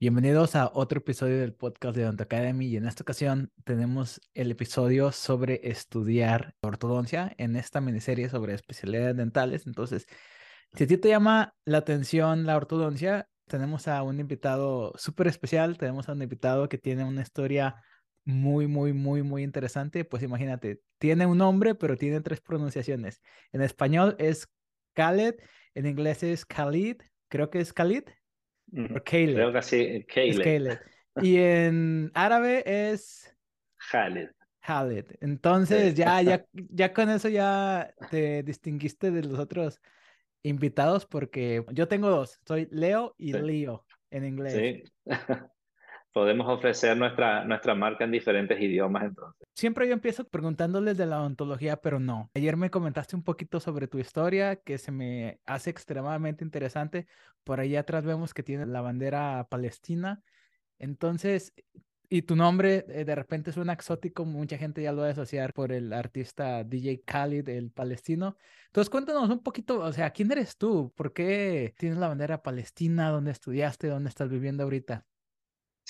Bienvenidos a otro episodio del podcast de Odonto Academy y en esta ocasión tenemos el episodio sobre estudiar ortodoncia en esta miniserie sobre especialidades dentales. Entonces, si a ti te llama la atención la ortodoncia, tenemos a un invitado súper especial, tenemos a un invitado que tiene una historia muy, muy, muy, muy interesante. Pues imagínate, tiene un nombre, pero tiene tres pronunciaciones. En español es Khaled, en inglés es Khalid, creo que es Khalid. Creo que sí, Khaled. Y en árabe es Khaled. Khaled. Entonces, ya, ya, ya con eso ya te distinguiste de los otros invitados porque yo tengo dos, soy Leo y Leo en inglés. Sí. Podemos ofrecer nuestra, nuestra marca en diferentes idiomas entonces. Siempre yo empiezo preguntándoles de la odontología, pero no. Ayer me comentaste un poquito sobre tu historia que se me hace extremadamente interesante. Por ahí atrás vemos que tiene la bandera palestina. Entonces, y tu nombre eh, de repente suena exótico, mucha gente ya lo va a asociar por el artista DJ Khalid, el palestino. Entonces cuéntanos un poquito, o sea, ¿quién eres tú? ¿Por qué tienes la bandera palestina? ¿Dónde estudiaste? ¿Dónde estás viviendo ahorita?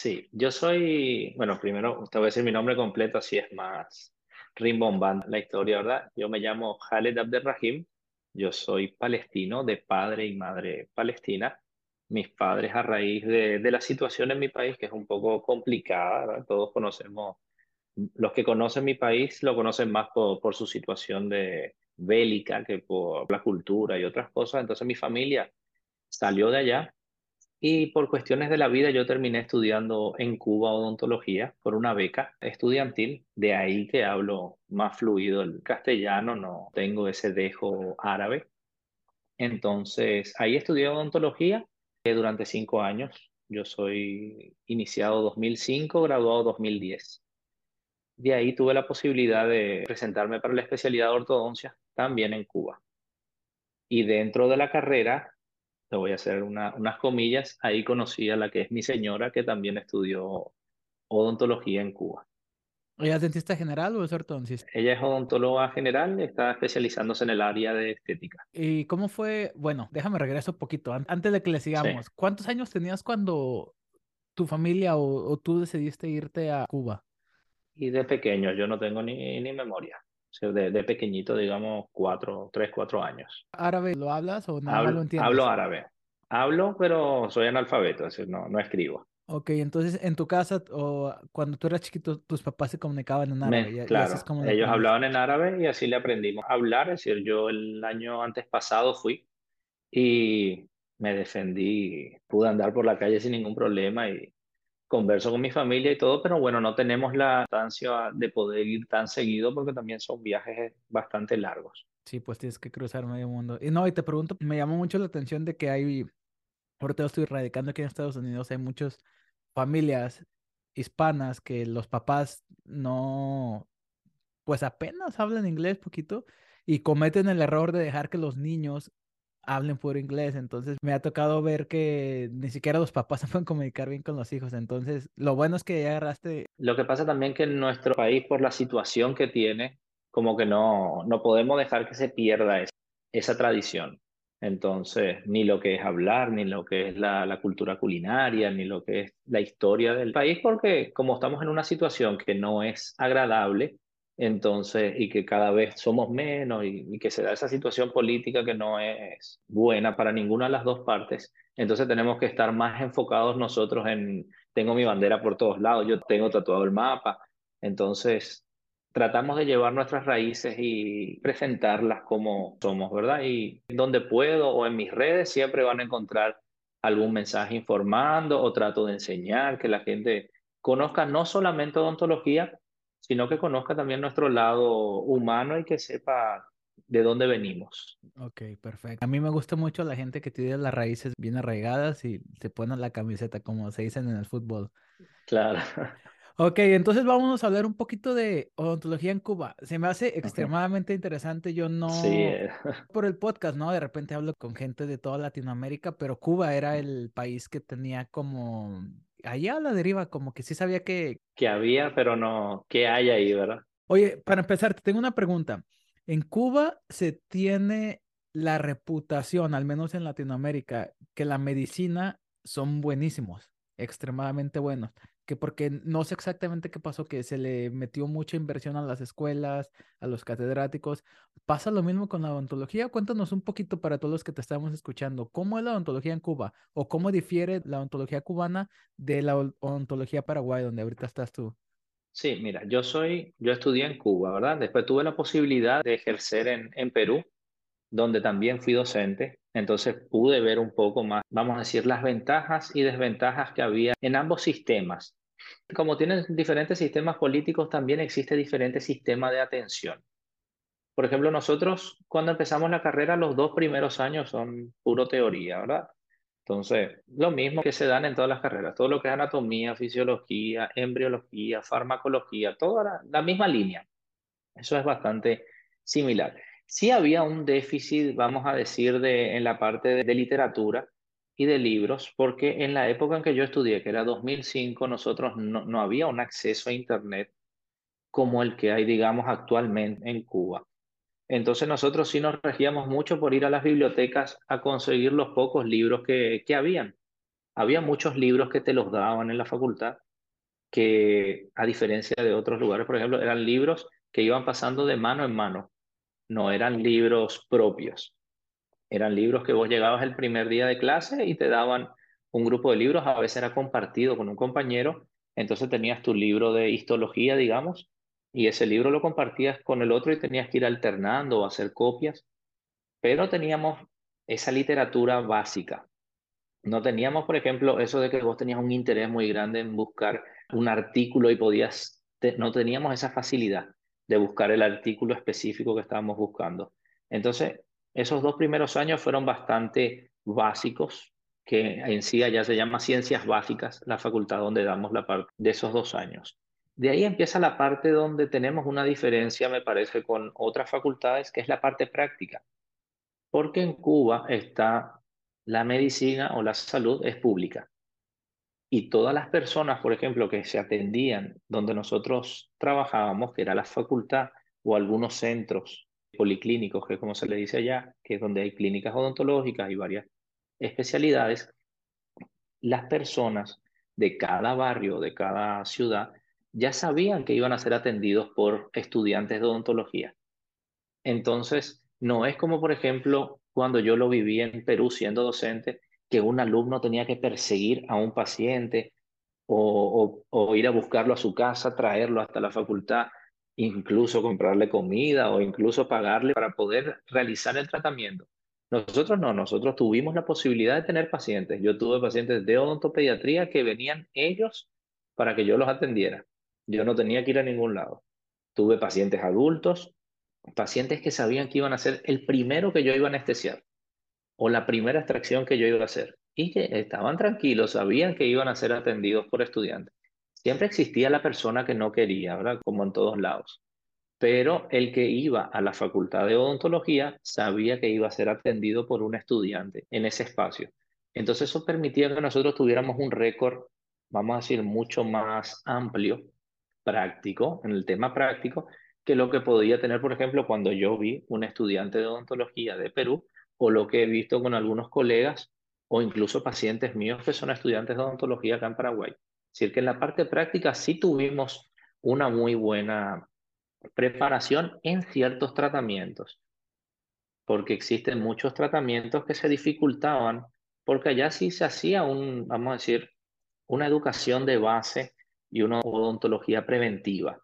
Sí, yo soy, bueno, primero te voy a decir mi nombre completo, así es más rimbombante la historia, ¿verdad? Yo me llamo Khaled Abdelrahim, yo soy palestino de padre y madre palestina. Mis padres a raíz de, de la situación en mi país, que es un poco complicada, ¿verdad? Todos conocemos, los que conocen mi país lo conocen más por, por su situación de bélica que por la cultura y otras cosas. Entonces mi familia salió de allá y por cuestiones de la vida yo terminé estudiando en Cuba odontología por una beca estudiantil, de ahí que hablo más fluido el castellano, no tengo ese dejo árabe. Entonces, ahí estudié odontología eh, durante cinco años. Yo soy iniciado 2005, graduado 2010. De ahí tuve la posibilidad de presentarme para la especialidad de ortodoncia también en Cuba. Y dentro de la carrera te voy a hacer unas comillas, ahí conocí a la que es mi señora, que también estudió odontología en Cuba. ¿Ella es dentista general o es ortodoncista? Ella es odontóloga general, está especializándose en el área de estética. ¿Y cómo fue? Bueno, déjame regreso un poquito, antes de que le sigamos. ¿Cuántos años tenías cuando tu familia o, tú decidiste irte a Cuba? Y de pequeño, yo no tengo ni, ni memoria. De, de, pequeñito, digamos, cuatro, tres, cuatro años. ¿Árabe lo hablas o no hablo, lo entiendes? Hablo árabe. Hablo, pero soy analfabeto, es decir, no, no escribo. Ok, entonces en tu casa o cuando tú eras chiquito, tus papás se comunicaban en árabe. claro, ellos hablaban en árabe y así le aprendimos a hablar. Es decir, yo el año antes pasado fui y me defendí, pude andar por la calle sin ningún problema y converso con mi familia y todo, pero bueno, no tenemos la instancia de poder ir tan seguido porque también son viajes bastante largos. Sí, pues tienes que cruzar medio mundo. Y no, y te pregunto, me llamó mucho la atención de que hay, ahorita estoy radicando aquí en Estados Unidos, hay muchos familias hispanas que los papás no, pues apenas hablan inglés poquito y cometen el error de dejar que los niños hablen puro inglés. Entonces me ha tocado ver que ni siquiera los papás se pueden comunicar bien con los hijos. Entonces, lo bueno es que ya agarraste. Lo que pasa también que en nuestro país, por la situación que tiene, como que no, no podemos dejar que se pierda esa, esa tradición. Entonces, ni lo que es hablar, ni lo que es la, cultura culinaria, ni lo que es la historia del país, porque como estamos en una situación que no es agradable, entonces, y que cada vez somos menos y, que se da esa situación política que no es buena para ninguna de las dos partes, entonces tenemos que estar más enfocados nosotros en, tengo mi bandera por todos lados, yo tengo tatuado el mapa, entonces tratamos de llevar nuestras raíces y presentarlas como somos, ¿verdad? Y donde puedo o en mis redes siempre van a encontrar algún mensaje informando o trato de enseñar, que la gente conozca no solamente odontología, sino que conozca también nuestro lado humano y que sepa de dónde venimos. Ok, perfecto. A mí me gusta mucho la gente que tiene las raíces bien arraigadas y se pone la camiseta, como se dicen en el fútbol. Claro. Ok, entonces vamos a hablar un poquito de odontología en Cuba. Se me hace extremadamente interesante. Yo no, sí. Eh. por el podcast, ¿no? De repente hablo con gente de toda Latinoamérica, pero Cuba era el país que tenía como, allá a la deriva, como que sí sabía que... Que había, pero no, que hay ahí, ¿verdad? Oye, para empezar, te tengo una pregunta. En Cuba se tiene la reputación, al menos en Latinoamérica, que la medicina son buenísimos extremadamente buenos, que porque no sé exactamente qué pasó, que se le metió mucha inversión a las escuelas, a los catedráticos. ¿Pasa lo mismo con la odontología? Cuéntanos un poquito para todos los que te estamos escuchando, ¿cómo es la odontología en Cuba o cómo difiere la odontología cubana de la odontología paraguay, donde ahorita estás tú? Sí, mira, yo soy, yo estudié en Cuba, ¿verdad? Después tuve la posibilidad de ejercer en, en Perú, donde también fui docente. Entonces pude ver un poco más, vamos a decir, las ventajas y desventajas que había en ambos sistemas. Como tienen diferentes sistemas políticos, también existe diferente sistema de atención. Por ejemplo, nosotros cuando empezamos la carrera, los dos primeros años son puro teoría, ¿verdad? Entonces, lo mismo que se dan en todas las carreras, todo lo que es anatomía, fisiología, embriología, farmacología, toda la, misma línea. Eso es bastante similar. Sí había un déficit, vamos a decir, de, en la parte de literatura y de libros, porque en la época en que yo estudié, que era 2005, nosotros no, no había un acceso a Internet como el que hay, digamos, actualmente en Cuba. Entonces nosotros sí nos regíamos mucho por ir a las bibliotecas a conseguir los pocos libros que, que habían. Había muchos libros que te los daban en la facultad, que a diferencia de otros lugares, por ejemplo, eran libros que iban pasando de mano en mano, no eran libros propios. Eran libros que vos llegabas el primer día de clase y te daban un grupo de libros, a veces era compartido con un compañero, entonces tenías tu libro de histología, digamos, y ese libro lo compartías con el otro y tenías que ir alternando o hacer copias, pero teníamos esa literatura básica. No teníamos, por ejemplo, eso de que vos tenías un interés muy grande en buscar un artículo y podías, no teníamos esa facilidad de buscar el artículo específico que estábamos buscando. Entonces, esos dos primeros años fueron bastante básicos, que en sí ya se llama ciencias básicas, la facultad donde damos la parte de esos dos años. De ahí empieza la parte donde tenemos una diferencia, me parece, con otras facultades, que es la parte práctica. Porque en Cuba está la medicina o la salud es pública. Y todas las personas, por ejemplo, que se atendían donde nosotros trabajábamos, que era la facultad o algunos centros policlínicos, que es como se le dice allá, que es donde hay clínicas odontológicas y varias especialidades, las personas de cada barrio, de cada ciudad, ya sabían que iban a ser atendidos por estudiantes de odontología. Entonces, no es como, por ejemplo, cuando yo lo viví en Perú siendo docente, que un alumno tenía que perseguir a un paciente o, o, ir a buscarlo a su casa, traerlo hasta la facultad, incluso comprarle comida o incluso pagarle para poder realizar el tratamiento. Nosotros no, nosotros tuvimos la posibilidad de tener pacientes. Yo tuve pacientes de odontopediatría que venían ellos para que yo los atendiera. Yo no tenía que ir a ningún lado. Tuve pacientes adultos, pacientes que sabían que iban a ser el primero que yo iba a anestesiar o la primera extracción que yo iba a hacer. Y que estaban tranquilos, sabían que iban a ser atendidos por estudiantes. Siempre existía la persona que no quería, ¿verdad? Como en todos lados. Pero el que iba a la facultad de odontología sabía que iba a ser atendido por un estudiante en ese espacio. Entonces eso permitía que nosotros tuviéramos un récord, vamos a decir, mucho más amplio práctico, en el tema práctico, que lo que podía tener, por ejemplo, cuando yo vi un estudiante de odontología de Perú, o lo que he visto con algunos colegas, o incluso pacientes míos que son estudiantes de odontología acá en Paraguay. Es decir, que en la parte práctica sí tuvimos una muy buena preparación en ciertos tratamientos, porque existen muchos tratamientos que se dificultaban, porque allá sí se hacía un, vamos a decir, una educación de base y una odontología preventiva.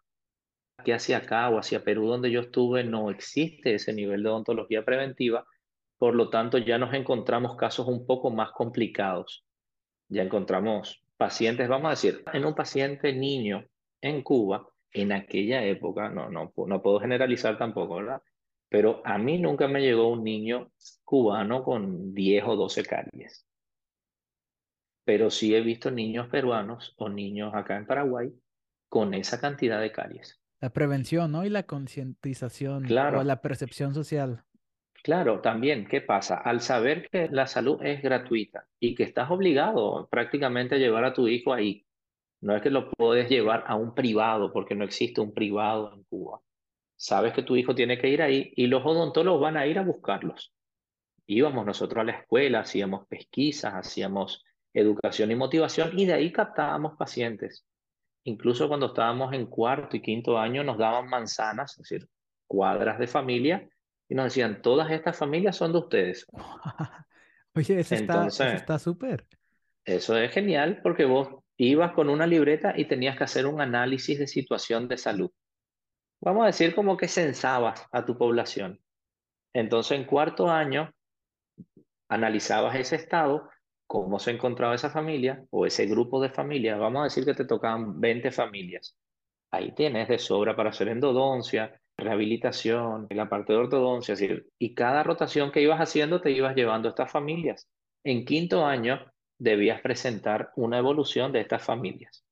Que hacia acá o hacia Perú, donde yo estuve, no existe ese nivel de odontología preventiva, por lo tanto ya nos encontramos casos un poco más complicados. Ya encontramos pacientes, vamos a decir, en un paciente niño en Cuba, en aquella época, no, no, no puedo generalizar tampoco, ¿verdad? Pero a mí nunca me llegó un niño cubano con 10 o 12 caries pero sí he visto niños peruanos o niños acá en Paraguay con esa cantidad de caries. La prevención, ¿no? Y la concientización claro. o la percepción social. Claro, también, ¿qué pasa? Al saber que la salud es gratuita y que estás obligado prácticamente a llevar a tu hijo ahí, no es que lo puedes llevar a un privado, porque no existe un privado en Cuba. Sabes que tu hijo tiene que ir ahí y los odontólogos van a ir a buscarlos. Íbamos nosotros a la escuela, hacíamos pesquisas, hacíamos educación y motivación, y de ahí captábamos pacientes. Incluso cuando estábamos en cuarto y quinto año nos daban manzanas, es decir, cuadras de familia, y nos decían, todas estas familias son de ustedes. Oye, eso está súper. Eso es genial porque vos ibas con una libreta y tenías que hacer un análisis de situación de salud. Vamos a decir como que censabas a tu población. Entonces, en cuarto año, analizabas ese estado, cómo se encontraba esa familia o ese grupo de familias. Vamos a decir que te tocaban 20 familias. Ahí tienes de sobra para hacer endodoncia, rehabilitación, la parte de ortodoncia. y cada rotación que ibas haciendo te ibas llevando a estas familias. En quinto año debías presentar una evolución de estas familias.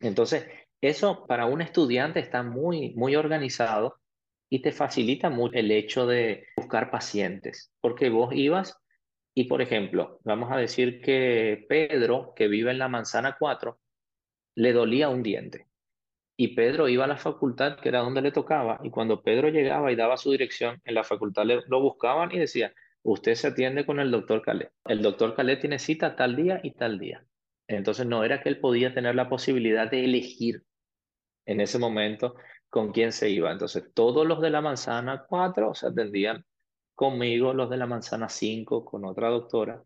Entonces, eso para un estudiante está muy, muy organizado y te facilita mucho el hecho de buscar pacientes, porque vos ibas y, por ejemplo, vamos a decir que Pedro, que vive en la manzana 4, le dolía un diente. Y Pedro iba a la facultad, que era donde le tocaba, y cuando Pedro llegaba y daba su dirección, en la facultad lo buscaban y decía, usted se atiende con el doctor Calé. El doctor Calé tiene cita tal día y tal día. Entonces no era que él podía tener la posibilidad de elegir en ese momento con quién se iba. Entonces todos los de la manzana 4 se atendían conmigo, los de la manzana 5 con otra doctora.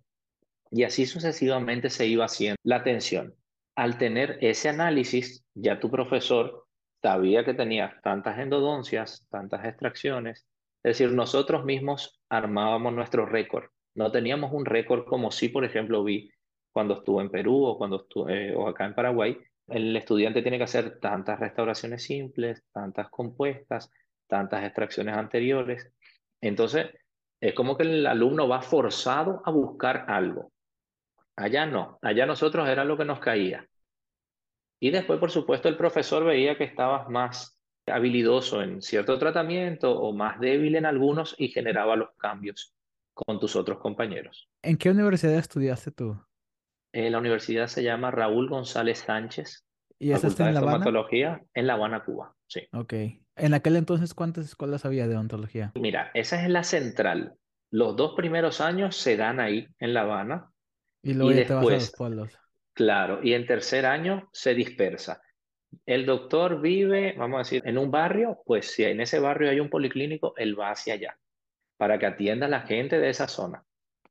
Y así sucesivamente se iba haciendo la atención. Al tener ese análisis, ya tu profesor sabía que tenía tantas endodoncias, tantas extracciones, es decir, nosotros mismos armábamos nuestro récord. No teníamos un récord como si, por ejemplo, vi cuando estuve en Perú o cuando estuve, o acá en Paraguay. El estudiante tiene que hacer tantas restauraciones simples, tantas compuestas, tantas extracciones anteriores. Entonces, es como que el alumno va forzado a buscar algo. Allá no, allá nosotros era lo que nos caía. Y después, por supuesto, el profesor veía que estabas más habilidoso en cierto tratamiento o más débil en algunos y generaba los cambios con tus otros compañeros. ¿En qué universidad estudiaste tú? Eh, la universidad se llama Raúl González Sánchez. ¿Y esa está en La Habana? en La Habana, Cuba, sí. Ok. ¿En aquel entonces cuántas escuelas había de odontología? Mira, esa es la central. Los dos primeros años se dan ahí, en La Habana. Y luego ya te vas a los pueblos. Claro, y en tercer año se dispersa. El doctor vive, vamos a decir, en un barrio, pues si en ese barrio hay un policlínico, él va hacia allá para que atienda a la gente de esa zona.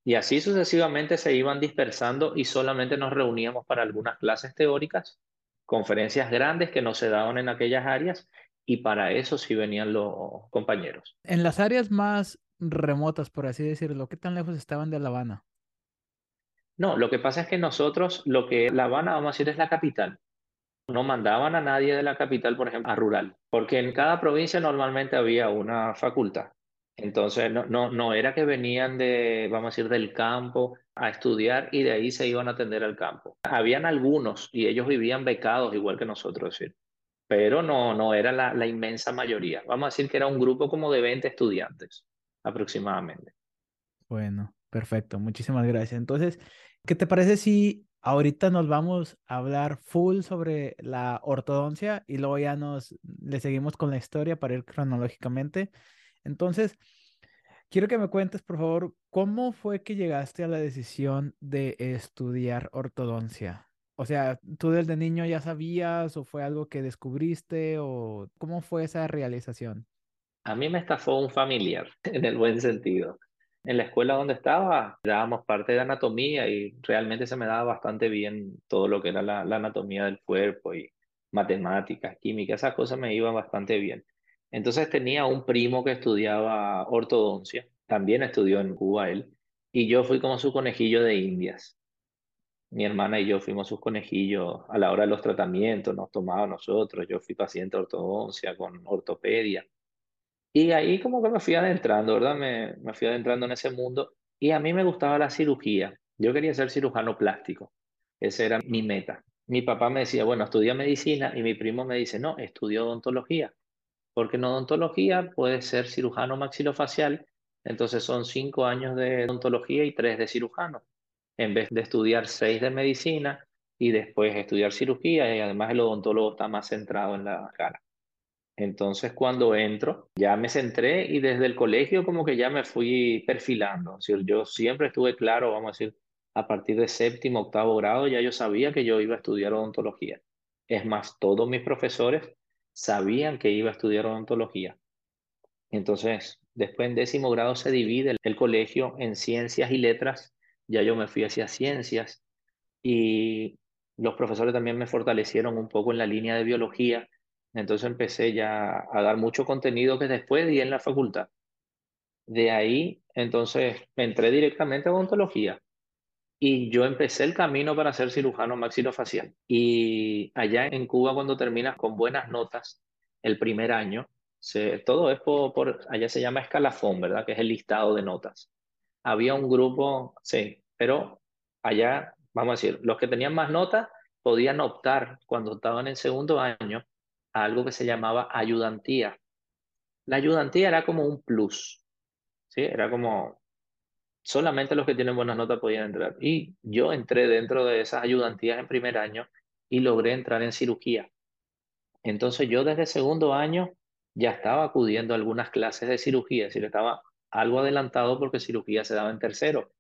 Y así sucesivamente se iban dispersando y solamente nos reuníamos para algunas clases teóricas, conferencias grandes que no se daban en aquellas áreas y para eso sí venían los compañeros. En las áreas más remotas, por así decirlo, ¿qué tan lejos estaban de La Habana? No, lo que pasa es que nosotros, lo que La Habana, vamos a decir, es la capital no mandaban a nadie de la capital, por ejemplo, a rural, porque en cada provincia normalmente había una facultad. Entonces, no, no, no era que venían de, vamos a decir, del campo a estudiar y de ahí se iban a atender al campo. Habían algunos y ellos vivían becados igual que nosotros, pero no, no era la, la inmensa mayoría. Vamos a decir que era un grupo como de 20 estudiantes aproximadamente. Bueno, perfecto. Muchísimas gracias. Entonces, ¿qué te parece si Ahorita nos vamos a hablar full sobre la ortodoncia y luego ya nos le seguimos con la historia para ir cronológicamente. Entonces, quiero que me cuentes, por favor, cómo fue que llegaste a la decisión de estudiar ortodoncia. O sea, ¿tú desde niño ya sabías o fue algo que descubriste o cómo fue esa realización? A mí me estafó un familiar, en el buen sentido en la escuela donde estaba dábamos parte de anatomía y realmente se me daba bastante bien todo lo que era la, anatomía del cuerpo y matemáticas, química, esas cosas me iban bastante bien. Entonces tenía un primo que estudiaba ortodoncia, también estudió en Cuba él, y yo fui como su conejillo de indias. Mi hermana y yo fuimos sus conejillos a la hora de los tratamientos, nos tomaba nosotros, yo fui paciente de ortodoncia con ortopedia. Y ahí como que me fui adentrando, ¿verdad? Me, me fui adentrando en ese mundo y a mí me gustaba la cirugía. Yo quería ser cirujano plástico. Esa era mi meta. Mi papá me decía, bueno, estudia medicina y mi primo me dice, no, estudio odontología. Porque en odontología puede ser cirujano maxilofacial, entonces son cinco años de odontología y tres de cirujano, en vez de estudiar seis de medicina y después estudiar cirugía y además el odontólogo está más centrado en la cara. Entonces cuando entro, ya me centré y desde el colegio como que ya me fui perfilando. yo siempre estuve claro, vamos a decir, a partir de séptimo, octavo grado, ya yo sabía que yo iba a estudiar odontología. Es más, todos mis profesores sabían que iba a estudiar odontología. Entonces, después en décimo grado se divide el, colegio en ciencias y letras. Ya yo me fui hacia ciencias y los profesores también me fortalecieron un poco en la línea de biología. Entonces empecé ya a dar mucho contenido que después di en la facultad. De ahí, entonces, entré directamente a odontología y yo empecé el camino para ser cirujano maxilofacial. Y allá en Cuba, cuando terminas con buenas notas el primer año, todo es por, allá se llama escalafón, ¿verdad? Que es el listado de notas. Había un grupo, sí, pero allá, vamos a decir, los que tenían más notas podían optar cuando estaban en segundo año algo que se llamaba ayudantía. La ayudantía era como un plus, ¿sí? Era como solamente los que tienen buenas notas podían entrar. Y yo entré dentro de esas ayudantías en primer año y logré entrar en cirugía. Entonces yo desde segundo año ya estaba acudiendo a algunas clases de cirugía, es decir, estaba algo adelantado porque cirugía se daba en tercero.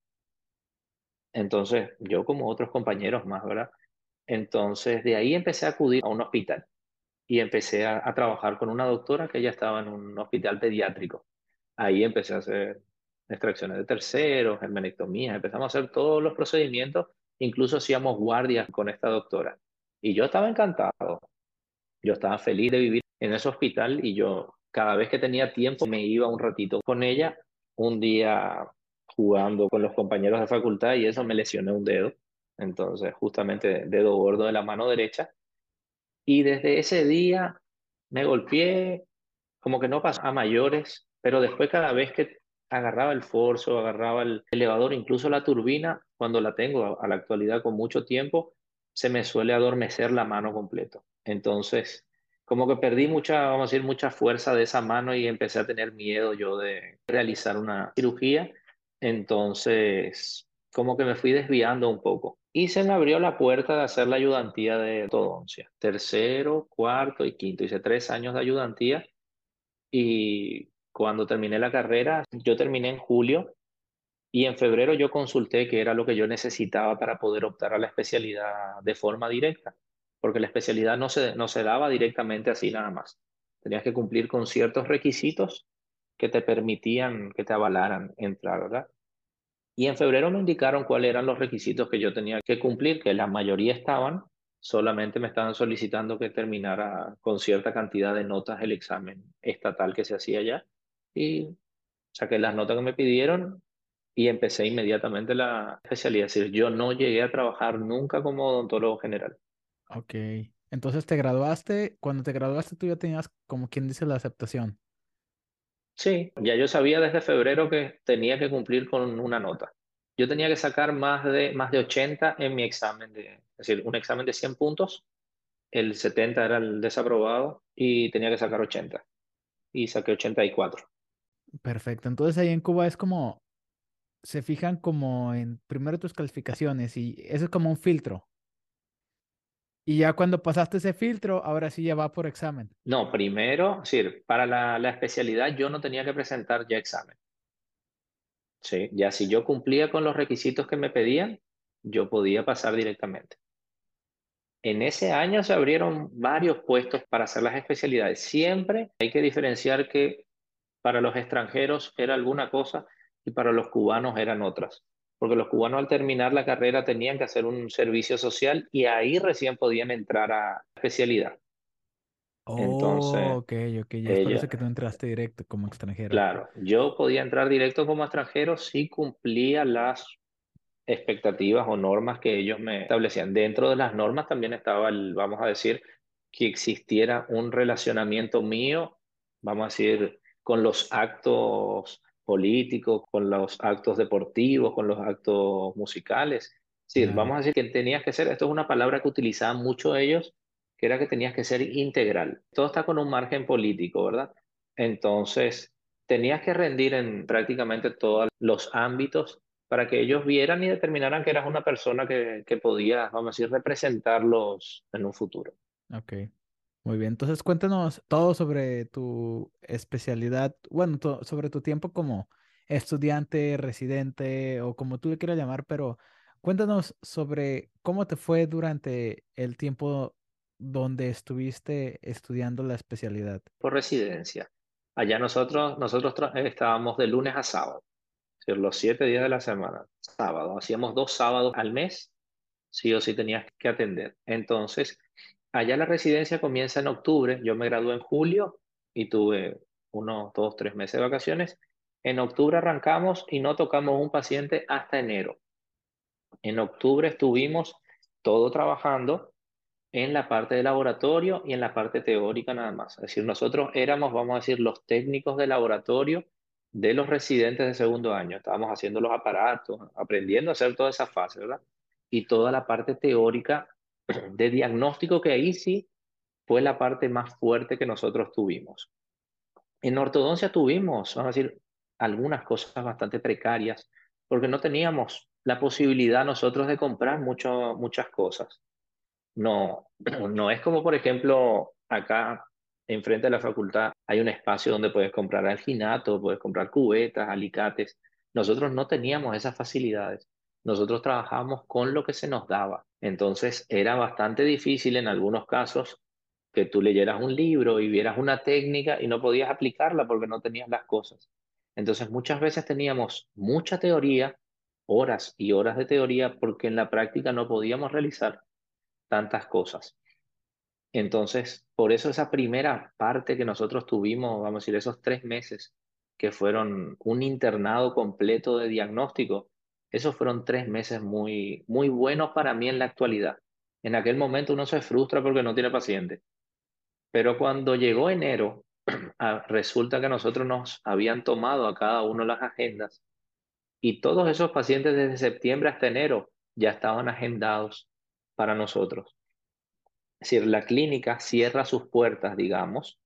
Entonces yo como otros compañeros más, ¿verdad? Entonces de ahí empecé a acudir a un hospital y empecé a, a trabajar con una doctora que ya estaba en un hospital pediátrico. Ahí empecé a hacer extracciones de terceros, hermenectomías, empezamos a hacer todos los procedimientos, incluso hacíamos guardias con esta doctora. Y yo estaba encantado, yo estaba feliz de vivir en ese hospital y yo cada vez que tenía tiempo me iba un ratito con ella, un día jugando con los compañeros de facultad y eso me lesioné un dedo, entonces justamente dedo gordo de la mano derecha. Y desde ese día me golpeé, como que no pasó a mayores, pero después cada vez que agarraba el forzo, agarraba el elevador, incluso la turbina, cuando la tengo a la actualidad con mucho tiempo, se me suele adormecer la mano completo. Entonces, como que perdí mucha, vamos a decir, mucha fuerza de esa mano y empecé a tener miedo yo de realizar una cirugía. Entonces, como que me fui desviando un poco. Y se me abrió la puerta de hacer la ayudantía de ortodoncia. Tercero, cuarto y quinto. Hice tres años de ayudantía y cuando terminé la carrera, yo terminé en julio y en febrero yo consulté qué era lo que yo necesitaba para poder optar a la especialidad de forma directa, porque la especialidad no se, no se daba directamente así nada más. Tenías que cumplir con ciertos requisitos que te permitían, que te avalaran entrar, ¿verdad? Y en febrero me indicaron cuáles eran los requisitos que yo tenía que cumplir, que la mayoría estaban, solamente me estaban solicitando que terminara con cierta cantidad de notas el examen estatal que se hacía allá y saqué las notas que me pidieron y empecé inmediatamente la especialidad. Es decir, yo no llegué a trabajar nunca como odontólogo general. Ok. Entonces te graduaste, cuando te graduaste tú ya tenías, como quien dice, la aceptación. Sí, ya yo sabía desde febrero que tenía que cumplir con una nota. Yo tenía que sacar más de, más de 80 en mi examen, de, es decir, un examen de 100 puntos, el 70 era el desaprobado y tenía que sacar 80 y saqué 84. Perfecto. Entonces ahí en Cuba es como, se fijan como en primero tus calificaciones y eso es como un filtro. Y ya cuando pasaste ese filtro, ahora sí ya va por examen. No, primero, sí, para la, la especialidad yo no tenía que presentar ya examen. Sí, ya si yo cumplía con los requisitos que me pedían, yo podía pasar directamente. En ese año se abrieron varios puestos para hacer las especialidades. Siempre hay que diferenciar que para los extranjeros era alguna cosa y para los cubanos eran otras. Porque los cubanos al terminar la carrera tenían que hacer un servicio social y ahí recién podían entrar a especialidad. Oh, Entonces, ok, ok, ya es por eso que tú entraste directo como extranjero. Claro, yo podía entrar directo como extranjero si cumplía las expectativas o normas que ellos me establecían. Dentro de las normas también estaba el, vamos a decir, que existiera un relacionamiento mío, vamos a decir, con los actos políticos, con los actos deportivos, con los actos musicales. Sí, vamos a decir que tenías que ser, esto es una palabra que utilizaban mucho ellos, que era que tenías que ser integral. Todo está con un margen político, ¿verdad? Entonces, tenías que rendir en prácticamente todos los ámbitos para que ellos vieran y determinaran que eras una persona que, que podía, vamos a decir, representarlos en un futuro. Ok. Muy bien, entonces cuéntanos todo sobre tu especialidad, bueno, sobre tu tiempo como estudiante, residente o como tú le quieras llamar, pero Cuéntanos sobre cómo te fue durante el tiempo donde estuviste estudiando la especialidad. Por residencia. Allá nosotros, nosotros estábamos de lunes a sábado, los siete días de la semana, sábado. Hacíamos dos sábados al mes, sí o sí tenías que atender. Entonces, allá la residencia comienza en octubre, yo me gradué en julio y tuve unos dos, tres meses de vacaciones. En octubre arrancamos y no tocamos un paciente hasta enero. En octubre estuvimos todo trabajando en la parte de laboratorio y en la parte teórica nada más. Es decir, nosotros éramos, vamos a decir, los técnicos de laboratorio de los residentes de segundo año. Estábamos haciendo los aparatos, aprendiendo a hacer toda esa fase, ¿verdad? Y toda la parte teórica de diagnóstico que ahí sí fue la parte más fuerte que nosotros tuvimos. En ortodoncia tuvimos, vamos a decir, algunas cosas bastante precarias, porque no teníamos la posibilidad nosotros de comprar mucho, muchas cosas. No, no es como, por ejemplo, acá enfrente de la facultad hay un espacio donde puedes comprar alginato, puedes comprar cubetas, alicates. Nosotros no teníamos esas facilidades. Nosotros trabajábamos con lo que se nos daba. Entonces era bastante difícil en algunos casos que tú leyeras un libro y vieras una técnica y no podías aplicarla porque no tenías las cosas. Entonces muchas veces teníamos mucha teoría, horas y horas de teoría, porque en la práctica no podíamos realizar tantas cosas. Entonces, por eso esa primera parte que nosotros tuvimos, vamos a decir, esos tres meses que fueron un internado completo de diagnóstico, esos fueron tres meses muy, muy buenos para mí en la actualidad. En aquel momento uno se frustra porque no tiene paciente. Pero cuando llegó enero, ah, resulta que nosotros nos habían tomado a cada uno las agendas y todos esos pacientes desde septiembre hasta enero ya estaban agendados para nosotros. Es decir, la clínica cierra sus puertas, digamos,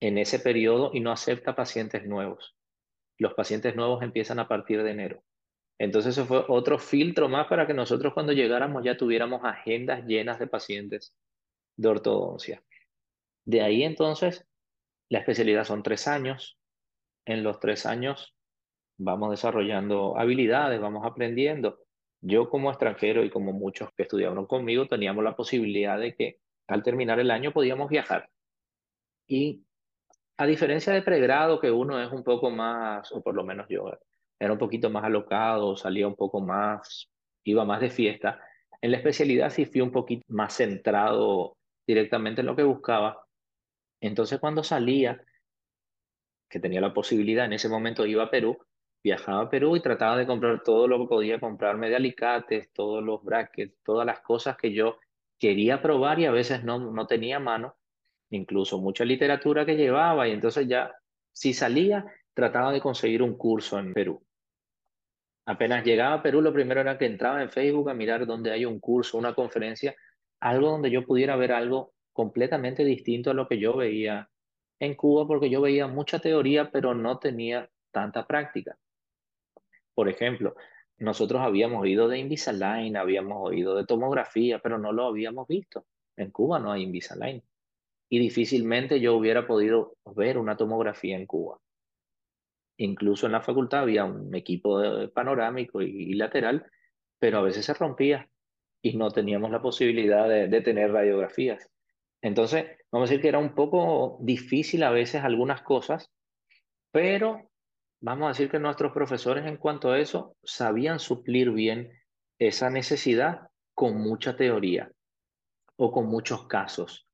en ese periodo y no acepta pacientes nuevos. Los pacientes nuevos empiezan a partir de enero. Entonces eso fue otro filtro más para que nosotros cuando llegáramos ya tuviéramos agendas llenas de pacientes de ortodoncia. De ahí entonces, la especialidad son tres años. En los tres años vamos desarrollando habilidades, vamos aprendiendo. Yo como extranjero y como muchos que estudiaron conmigo teníamos la posibilidad de que al terminar el año podíamos viajar. Y a diferencia de pregrado, que uno es un poco más, o por lo menos yo, era un poquito más alocado, salía un poco más, iba más de fiesta, en la especialidad sí fui un poquito más centrado directamente en lo que buscaba. Entonces cuando salía, que tenía la posibilidad, en ese momento iba a Perú, viajaba a Perú y trataba de comprar todo lo que podía comprarme de alicates, todos los brackets, todas las cosas que yo quería probar y a veces no, no tenía mano, incluso mucha literatura que llevaba y entonces ya, si salía, trataba de conseguir un curso en Perú. Apenas llegaba a Perú, lo primero era que entraba en Facebook a mirar dónde hay un curso, una conferencia, algo donde yo pudiera ver algo completamente distinto a lo que yo veía en Cuba, porque yo veía mucha teoría, pero no tenía tanta práctica. Por ejemplo, nosotros habíamos oído de Invisalign, habíamos oído de tomografía, pero no lo habíamos visto. En Cuba no hay Invisalign. Y difícilmente yo hubiera podido ver una tomografía en Cuba. Incluso en la facultad había un equipo panorámico y, lateral, pero a veces se rompía y no teníamos la posibilidad de, de tener radiografías. Entonces, vamos a decir que era un poco difícil a veces algunas cosas, pero vamos a decir que nuestros profesores en cuanto a eso sabían suplir bien esa necesidad con mucha teoría o con muchos casos.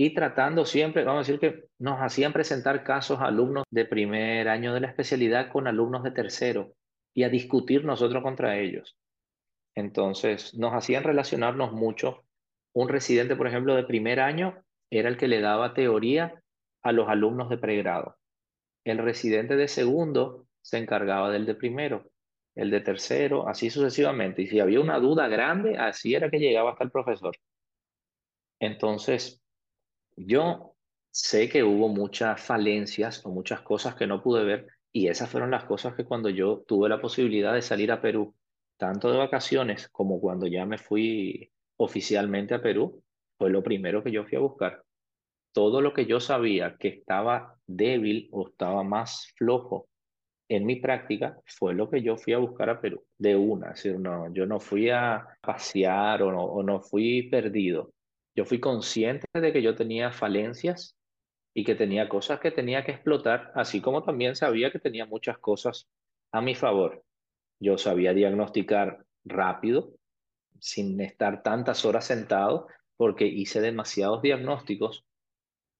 Y tratando siempre, vamos a decir que nos hacían presentar casos a alumnos de primer año de la especialidad con alumnos de tercero y a discutir nosotros contra ellos. Entonces, nos hacían relacionarnos mucho. Un residente, por ejemplo, de primer año era el que le daba teoría a los alumnos de pregrado. El residente de segundo se encargaba del de primero, el de tercero, así sucesivamente. Y si había una duda grande, así era que llegaba hasta el profesor. Entonces, yo sé que hubo muchas falencias o muchas cosas que no pude ver y esas fueron las cosas que cuando yo tuve la posibilidad de salir a Perú, tanto de vacaciones como cuando ya me fui oficialmente a Perú, fue lo primero que yo fui a buscar. Todo lo que yo sabía que estaba débil o estaba más flojo en mi práctica fue lo que yo fui a buscar a Perú, de una. Es decir, no, yo no fui a pasear o no, o no fui perdido. Yo fui consciente de que yo tenía falencias y que tenía cosas que tenía que explotar, así como también sabía que tenía muchas cosas a mi favor. Yo sabía diagnosticar rápido, sin estar tantas horas sentado, porque hice demasiados diagnósticos,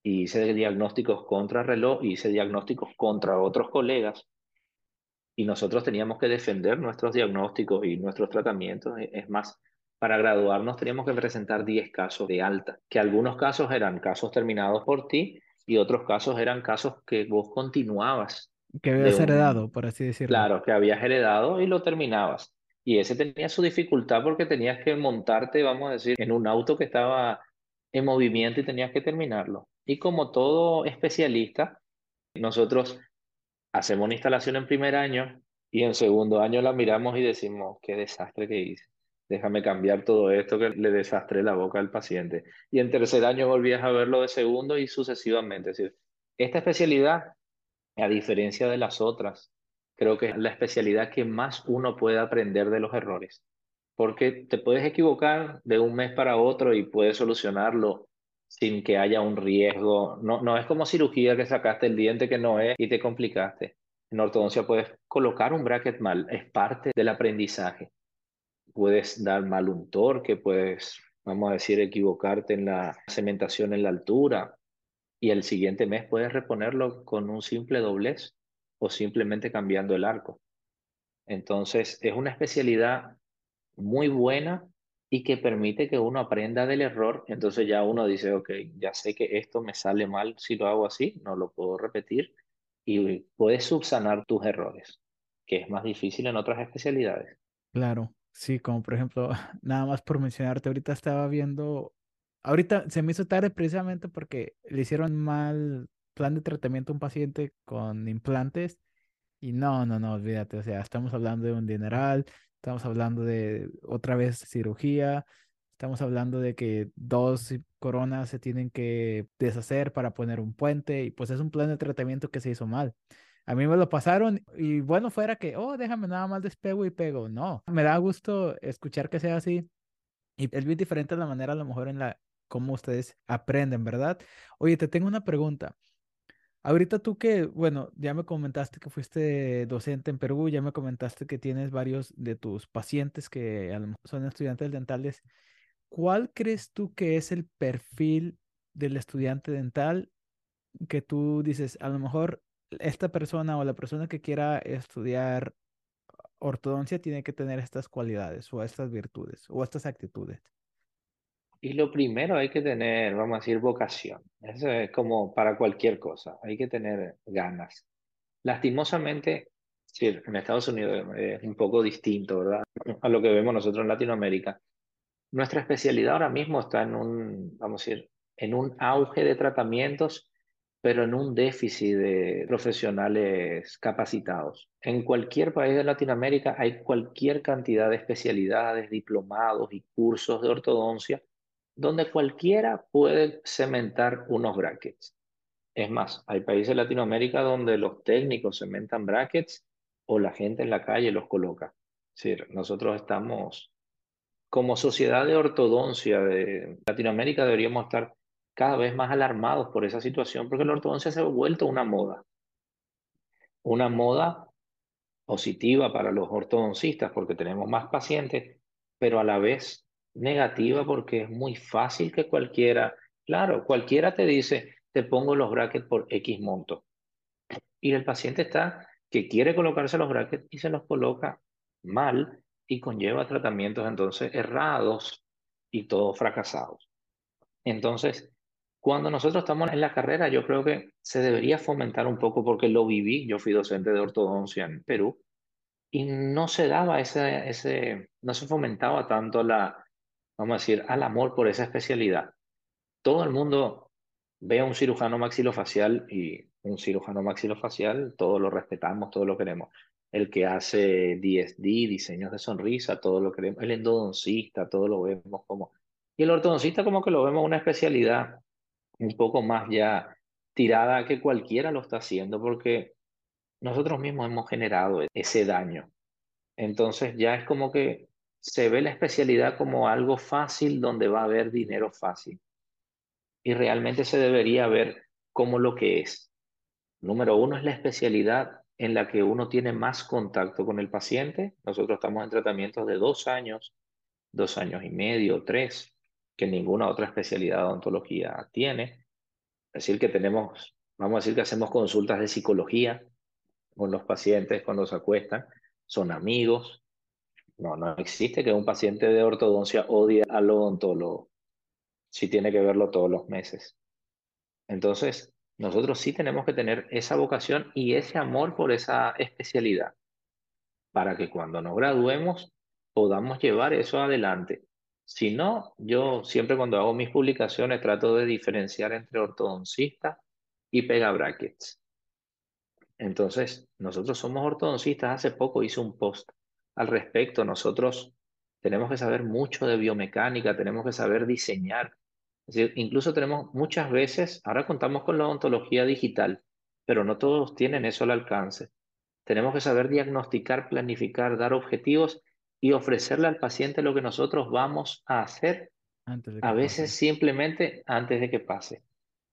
y hice diagnósticos contra reloj, y hice diagnósticos contra otros colegas, y nosotros teníamos que defender nuestros diagnósticos y nuestros tratamientos. Es más, para graduarnos teníamos que presentar 10 casos de alta, que algunos casos eran casos terminados por ti y otros casos eran casos que vos continuabas. Que habías heredado, por así decirlo. Claro, que habías heredado y lo terminabas. Y ese tenía su dificultad porque tenías que montarte, vamos a decir, en un auto que estaba en movimiento y tenías que terminarlo. Y como todo especialista, nosotros hacemos una instalación en primer año y en segundo año la miramos y decimos, qué desastre que hice. Déjame cambiar todo esto que le desastré la boca al paciente. Y en tercer año volvías a verlo de segundo y sucesivamente. Es decir, esta especialidad, a diferencia de las otras, creo que es la especialidad que más uno puede aprender de los errores. Porque te puedes equivocar de un mes para otro y puedes solucionarlo sin que haya un riesgo. No, no es como cirugía que sacaste el diente que no es y te complicaste. En ortodoncia puedes colocar un bracket mal, es parte del aprendizaje. Puedes dar mal un torque, puedes, vamos a decir, equivocarte en la cementación en la altura y el siguiente mes puedes reponerlo con un simple doblez o simplemente cambiando el arco. Entonces, es una especialidad muy buena y que permite que uno aprenda del error. Entonces ya uno dice, ok, ya sé que esto me sale mal si lo hago así, no lo puedo repetir y puedes subsanar tus errores, que es más difícil en otras especialidades. Claro, sí, como por ejemplo, nada más por mencionarte, ahorita estaba viendo, ahorita se me hizo tarde precisamente porque le hicieron mal plan de tratamiento a un paciente con implantes y no, no, no, olvídate, o sea, estamos hablando de un dineral, Estamos hablando de otra vez cirugía. Estamos hablando de que dos coronas se tienen que deshacer para poner un puente y pues es un plan de tratamiento que se hizo mal. A mí me lo pasaron y bueno, fuera que, oh, déjame nada más despego y pego. No, me da gusto escuchar que sea así. Y es bien diferente la manera a lo mejor en la cómo ustedes aprenden, ¿verdad? Oye, te tengo una pregunta. Ahorita tú que, bueno, ya me comentaste que fuiste docente en Perú, ya me comentaste que tienes varios de tus pacientes que a lo mejor son estudiantes dentales. ¿Cuál crees tú que es el perfil del estudiante dental que tú dices, a lo mejor esta persona o la persona que quiera estudiar ortodoncia tiene que tener estas cualidades o estas virtudes o estas actitudes? Y lo primero hay que tener, vamos a decir, vocación. Eso es como para cualquier cosa, hay que tener ganas. Lastimosamente, sí, en Estados Unidos es un poco distinto, ¿verdad? A lo que vemos nosotros en Latinoamérica. Nuestra especialidad ahora mismo está en un, vamos a decir, en un auge de tratamientos, pero en un déficit de profesionales capacitados. En cualquier país de Latinoamérica hay cualquier cantidad de especialidades, diplomados y cursos de ortodoncia donde cualquiera puede cementar unos brackets. Es más, hay países de Latinoamérica donde los técnicos cementan brackets o la gente en la calle los coloca. Es decir, nosotros estamos, como sociedad de ortodoncia de Latinoamérica, deberíamos estar cada vez más alarmados por esa situación, porque la ortodoncia se ha vuelto una moda. Una moda positiva para los ortodoncistas, porque tenemos más pacientes, pero a la vez negativa porque es muy fácil que cualquiera, claro, cualquiera te dice, te pongo los brackets por X monto. Y el paciente está que quiere colocarse los brackets y se los coloca mal y conlleva tratamientos entonces errados y todos fracasados. Entonces, cuando nosotros estamos en la carrera, yo creo que se debería fomentar un poco porque lo viví, yo fui docente de ortodoncia en Perú y no se daba ese, ese no se fomentaba tanto la, vamos a decir, al amor por esa especialidad. Todo el mundo ve a un cirujano maxilofacial y un cirujano maxilofacial, todos lo respetamos, todos lo queremos. El que hace DSD, diseños de sonrisa, todo lo queremos. El endodoncista, todo lo vemos como... Y el ortodoncista como que lo vemos una especialidad un poco más ya tirada que cualquiera lo está haciendo porque nosotros mismos hemos generado ese daño. Entonces ya es como que se ve la especialidad como algo fácil donde va a haber dinero fácil. Y realmente se debería ver como lo que es. Número uno es la especialidad en la que uno tiene más contacto con el paciente. Nosotros estamos en tratamientos de dos años, dos años y medio, tres, que ninguna otra especialidad de odontología tiene. Es decir, que tenemos, vamos a decir que hacemos consultas de psicología con los pacientes cuando se acuestan, son amigos. No, no existe que un paciente de ortodoncia odie al odontólogo si tiene que verlo todos los meses. Entonces, nosotros sí tenemos que tener esa vocación y ese amor por esa especialidad para que cuando nos graduemos podamos llevar eso adelante. Si no, yo siempre cuando hago mis publicaciones trato de diferenciar entre ortodoncista y pega brackets. Entonces, nosotros somos ortodoncistas. Hace poco hice un post al respecto. Nosotros tenemos que saber mucho de biomecánica, tenemos que saber diseñar. Es decir, incluso tenemos muchas veces, ahora contamos con la odontología digital, pero no todos tienen eso al alcance. Tenemos que saber diagnosticar, planificar, dar objetivos y ofrecerle al paciente lo que nosotros vamos a hacer, a veces simplemente antes de que pase.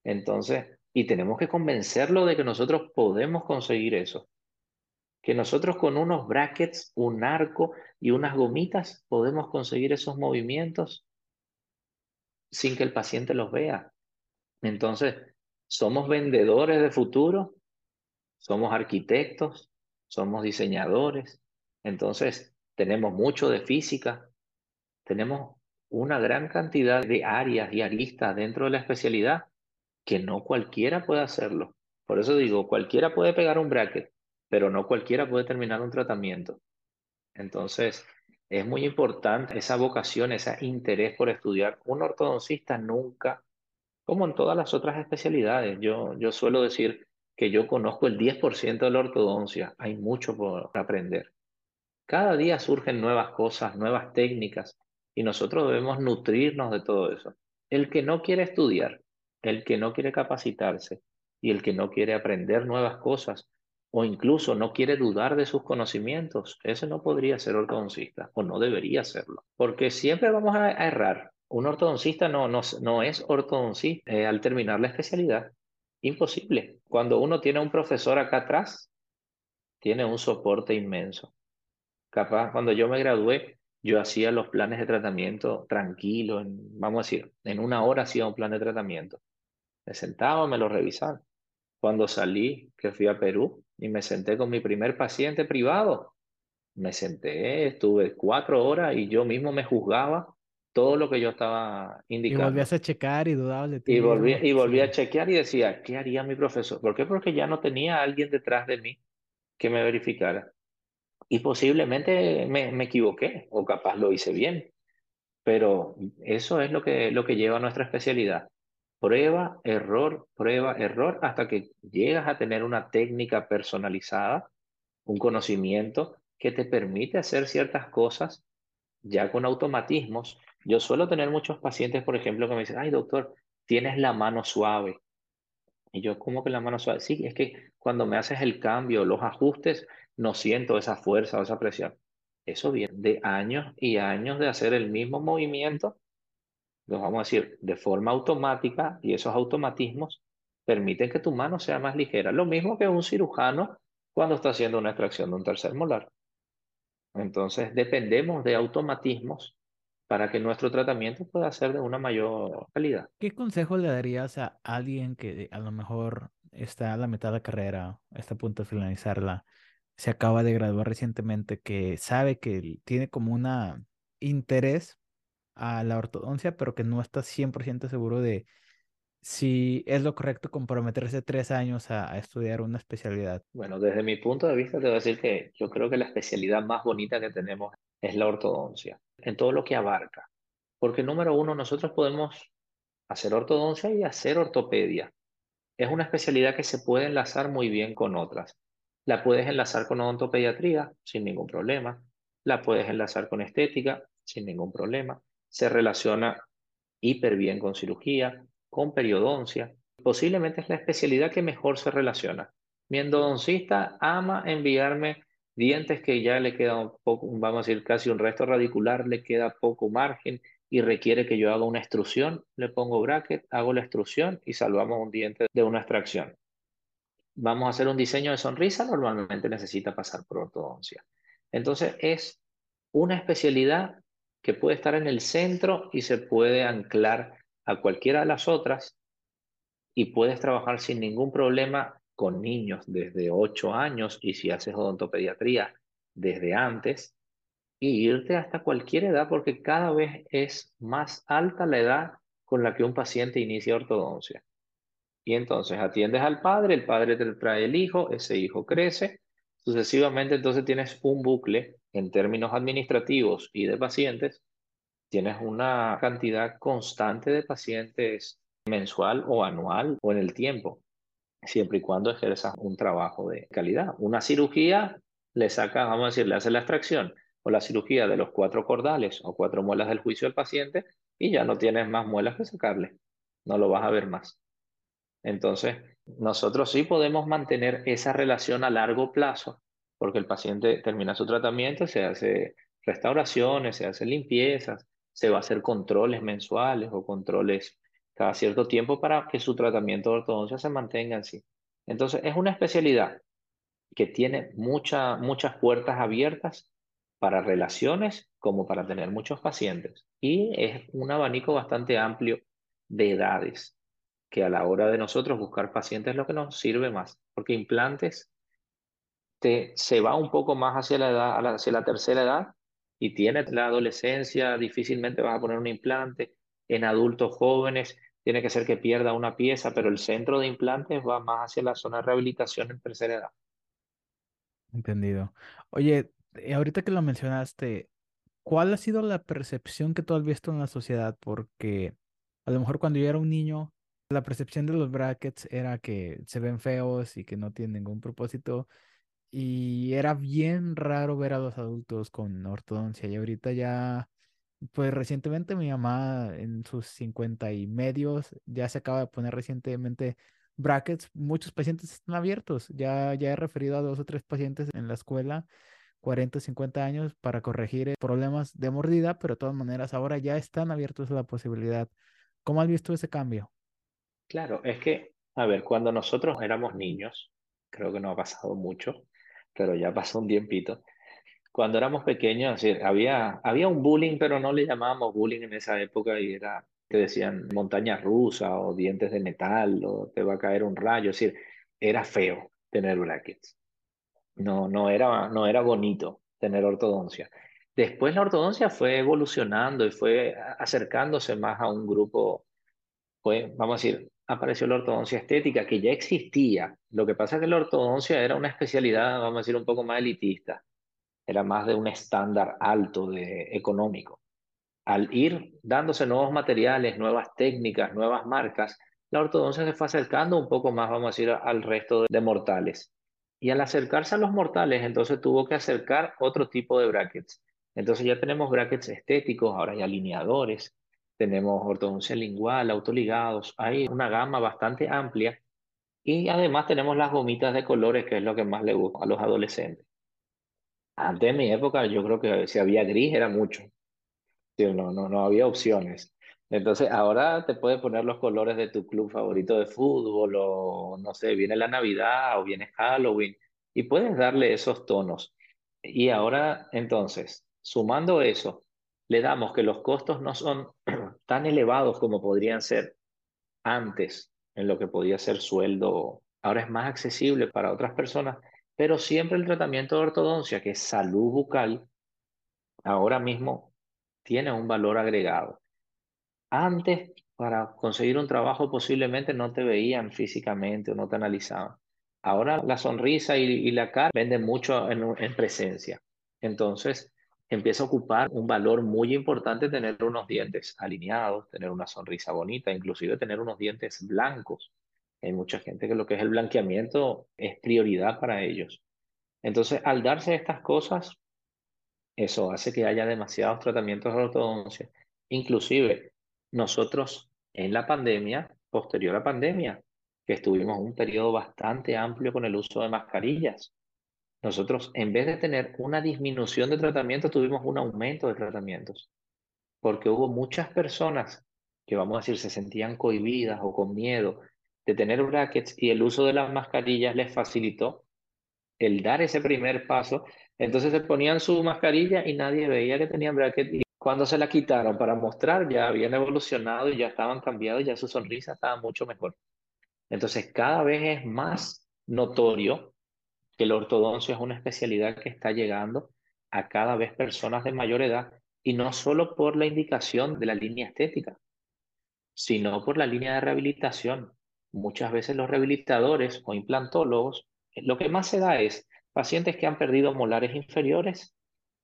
Entonces, y tenemos que convencerlo de que nosotros podemos conseguir eso. Que nosotros con unos brackets, un arco y unas gomitas podemos conseguir esos movimientos sin que el paciente los vea. Entonces, somos vendedores de futuro, somos arquitectos, somos diseñadores. Entonces, tenemos mucho de física, tenemos una gran cantidad de áreas y aristas dentro de la especialidad que no cualquiera puede hacerlo. Por eso digo, cualquiera puede pegar un bracket, pero no cualquiera puede terminar un tratamiento. Entonces, es muy importante esa vocación, ese interés por estudiar. Un ortodoncista nunca, como en todas las otras especialidades, yo, yo suelo decir que yo conozco el 10% de la ortodoncia, hay mucho por aprender. Cada día surgen nuevas cosas, nuevas técnicas, y nosotros debemos nutrirnos de todo eso. El que no quiere estudiar, el que no quiere capacitarse y el que no quiere aprender nuevas cosas o incluso no quiere dudar de sus conocimientos, ese no podría ser ortodoncista o no debería serlo, porque siempre vamos a, errar. Un ortodoncista no, no, no es ortodoncista eh, al terminar la especialidad. Imposible. Cuando uno tiene un profesor acá atrás, tiene un soporte inmenso. Capaz, cuando yo me gradué, yo hacía los planes de tratamiento tranquilo, vamos a decir, en una hora hacía un plan de tratamiento. Me sentaba, me lo revisaban. Cuando salí, que fui a Perú y me senté con mi primer paciente privado, me senté, estuve cuatro horas y yo mismo me juzgaba todo lo que yo estaba indicando. Y volvías a checar y dudabas de ti. Y volví, y volví a chequear y decía, ¿qué haría mi profesor? ¿Por qué? Porque ya no tenía alguien detrás de mí que me verificara. Y posiblemente me, me equivoqué o capaz lo hice bien. Pero eso es lo que, lo que lleva a nuestra especialidad. Prueba, error, prueba, error, hasta que llegas a tener una técnica personalizada, un conocimiento que te permite hacer ciertas cosas ya con automatismos. Yo suelo tener muchos pacientes, por ejemplo, que me dicen, ay doctor, tienes la mano suave. Y yo, ¿cómo que la mano suave? Sí, es que cuando me haces el cambio, los ajustes, no siento esa fuerza o esa presión. Eso viene de años y años de hacer el mismo movimiento lo vamos a decir, de forma automática y esos automatismos permiten que tu mano sea más ligera. Lo mismo que un cirujano cuando está haciendo una extracción de un tercer molar. Entonces, dependemos de automatismos para que nuestro tratamiento pueda ser de una mayor calidad. ¿Qué consejo le darías a alguien que a lo mejor está a la mitad de carrera, está a punto de finalizarla, se acaba de graduar recientemente, que sabe que tiene como un interés a la ortodoncia, pero que no está 100% seguro de si es lo correcto comprometerse tres años a, estudiar una especialidad. Bueno, desde mi punto de vista, te voy a decir que yo creo que la especialidad más bonita que tenemos es la ortodoncia, en todo lo que abarca. Porque número uno, nosotros podemos hacer ortodoncia y hacer ortopedia. Es una especialidad que se puede enlazar muy bien con otras. La puedes enlazar con odontopediatría sin ningún problema. La puedes enlazar con estética sin ningún problema se relaciona hiper bien con cirugía, con periodoncia. Posiblemente es la especialidad que mejor se relaciona. Mi endodoncista ama enviarme dientes que ya le queda un poco, vamos a decir, casi un resto radicular, le queda poco margen y requiere que yo haga una extrusión, le pongo bracket, hago la extrusión y salvamos un diente de una extracción. Vamos a hacer un diseño de sonrisa, normalmente necesita pasar por ortodoncia. Entonces es una especialidad que puede estar en el centro y se puede anclar a cualquiera de las otras y puedes trabajar sin ningún problema con niños desde 8 años y si haces odontopediatría desde antes y irte hasta cualquier edad porque cada vez es más alta la edad con la que un paciente inicia ortodoncia. Y entonces atiendes al padre, el padre te trae el hijo, ese hijo crece, sucesivamente entonces tienes un bucle en términos administrativos y de pacientes, tienes una cantidad constante de pacientes mensual o anual o en el tiempo, siempre y cuando ejerzas un trabajo de calidad. Una cirugía le saca, vamos a decir, le hace la extracción o la cirugía de los cuatro cordales o cuatro muelas del juicio del paciente y ya no tienes más muelas que sacarle. No lo vas a ver más. Entonces, nosotros sí podemos mantener esa relación a largo plazo, porque el paciente termina su tratamiento, se hace restauraciones, se hace limpiezas, se va a hacer controles mensuales o controles cada cierto tiempo para que su tratamiento de ortodoncia se mantenga así. Entonces, es una especialidad que tiene muchas puertas abiertas para relaciones como para tener muchos pacientes. Y es un abanico bastante amplio de edades, que a la hora de nosotros buscar pacientes es lo que nos sirve más, porque implantes te, se va un poco más hacia la, edad, hacia la tercera edad y tienes la adolescencia, difícilmente vas a poner un implante. En adultos jóvenes tiene que ser que pierda una pieza, pero el centro de implantes va más hacia la zona de rehabilitación en tercera edad. Entendido. Oye, eh, ahorita que lo mencionaste, ¿cuál ha sido la percepción que tú has visto en la sociedad? Porque a lo mejor cuando yo era un niño, la percepción de los brackets era que se ven feos y que no tienen ningún propósito. Y era bien raro ver a los adultos con ortodoncia. Y ahorita ya, pues recientemente mi mamá en sus 50 y medios ya se acaba de poner recientemente brackets. Muchos pacientes están abiertos. Ya, ya he referido a dos o tres pacientes en la escuela 40, 50 años para corregir eh, problemas de mordida, pero de todas maneras ahora ya están abiertos a la posibilidad. ¿Cómo has visto ese cambio? Claro, es que, a ver, cuando nosotros éramos niños, creo que no ha pasado mucho, pero ya pasó un tiempito. Cuando éramos pequeños, había, había un bullying, pero no le llamábamos bullying en esa época y era, te decían montaña rusa o dientes de metal o te va a caer un rayo, es decir, era feo tener brackets. No, no era, no era bonito tener ortodoncia. Después la ortodoncia fue evolucionando y fue acercándose más a un grupo, pues, vamos a decir, apareció la ortodoncia estética que ya existía. Lo que pasa es que la ortodoncia era una especialidad, vamos a decir, un poco más elitista. Era más de un estándar alto de económico. Al ir dándose nuevos materiales, nuevas técnicas, nuevas marcas, la ortodoncia se fue acercando un poco más, vamos a decir, al resto de mortales. Y al acercarse a los mortales, entonces tuvo que acercar otro tipo de brackets. Entonces ya tenemos brackets estéticos, ahora hay alineadores, tenemos ortodoncia lingual, autoligados, hay una gama bastante amplia y además tenemos las gomitas de colores, que es lo que más le gusta a los adolescentes. Antes de mi época yo creo que si había gris era mucho, no, no, no había opciones. Entonces ahora te puedes poner los colores de tu club favorito de fútbol o no sé, viene la Navidad o viene Halloween y puedes darle esos tonos. Y ahora entonces, sumando eso, le damos que los costos no son tan elevados como podrían ser antes en lo que podía ser sueldo. Ahora es más accesible para otras personas, pero siempre el tratamiento de ortodoncia, que es salud bucal, ahora mismo tiene un valor agregado. Antes, para conseguir un trabajo posiblemente no te veían físicamente o no te analizaban. Ahora la sonrisa y, la cara venden mucho en, en presencia. Entonces, empieza a ocupar un valor muy importante tener unos dientes alineados, tener una sonrisa bonita, inclusive tener unos dientes blancos. Hay mucha gente que lo que es el blanqueamiento es prioridad para ellos. Entonces, al darse estas cosas, eso hace que haya demasiados tratamientos de ortodoncia. Inclusive, nosotros en la pandemia, posterior a la pandemia, que estuvimos un periodo bastante amplio con el uso de mascarillas. Nosotros, en vez de tener una disminución de tratamiento, tuvimos un aumento de tratamientos, porque hubo muchas personas que, vamos a decir, se sentían cohibidas o con miedo de tener brackets y el uso de las mascarillas les facilitó el dar ese primer paso. Entonces se ponían su mascarilla y nadie veía que tenían brackets y cuando se la quitaron para mostrar ya habían evolucionado y ya estaban cambiados, ya su sonrisa estaba mucho mejor. Entonces cada vez es más notorio que la ortodoncia es una especialidad que está llegando a cada vez personas de mayor edad y no solo por la indicación de la línea estética, sino por la línea de rehabilitación. Muchas veces los rehabilitadores o implantólogos, lo que más se da es pacientes que han perdido molares inferiores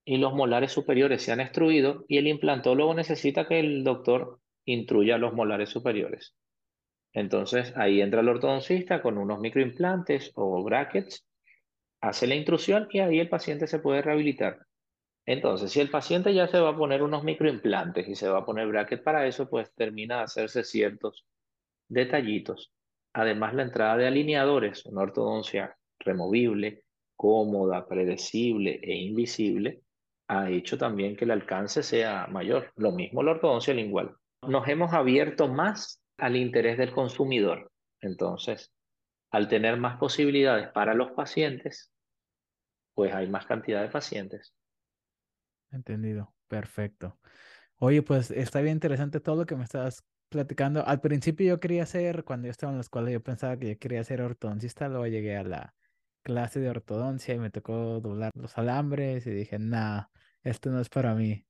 y los molares superiores se han extruido y el implantólogo necesita que el doctor intruya los molares superiores. Entonces ahí entra el ortodoncista con unos microimplantes o brackets, hace la intrusión y ahí el paciente se puede rehabilitar. Entonces, si el paciente ya se va a poner unos microimplantes y se va a poner bracket para eso, pues termina de hacerse ciertos detallitos. Además, la entrada de alineadores, una ortodoncia removible, cómoda, predecible e invisible, ha hecho también que el alcance sea mayor. Lo mismo la ortodoncia lingual. Nos hemos abierto más al interés del consumidor. Entonces, al tener más posibilidades para los pacientes, pues hay más cantidad de pacientes. Entendido, perfecto. Oye, pues está bien interesante todo lo que me estás platicando. Al principio yo quería ser, cuando yo estaba en la escuela, yo pensaba que yo quería ser ortodoncista, luego llegué a la clase de ortodoncia y me tocó doblar los alambres y dije, nah, esto no es para mí.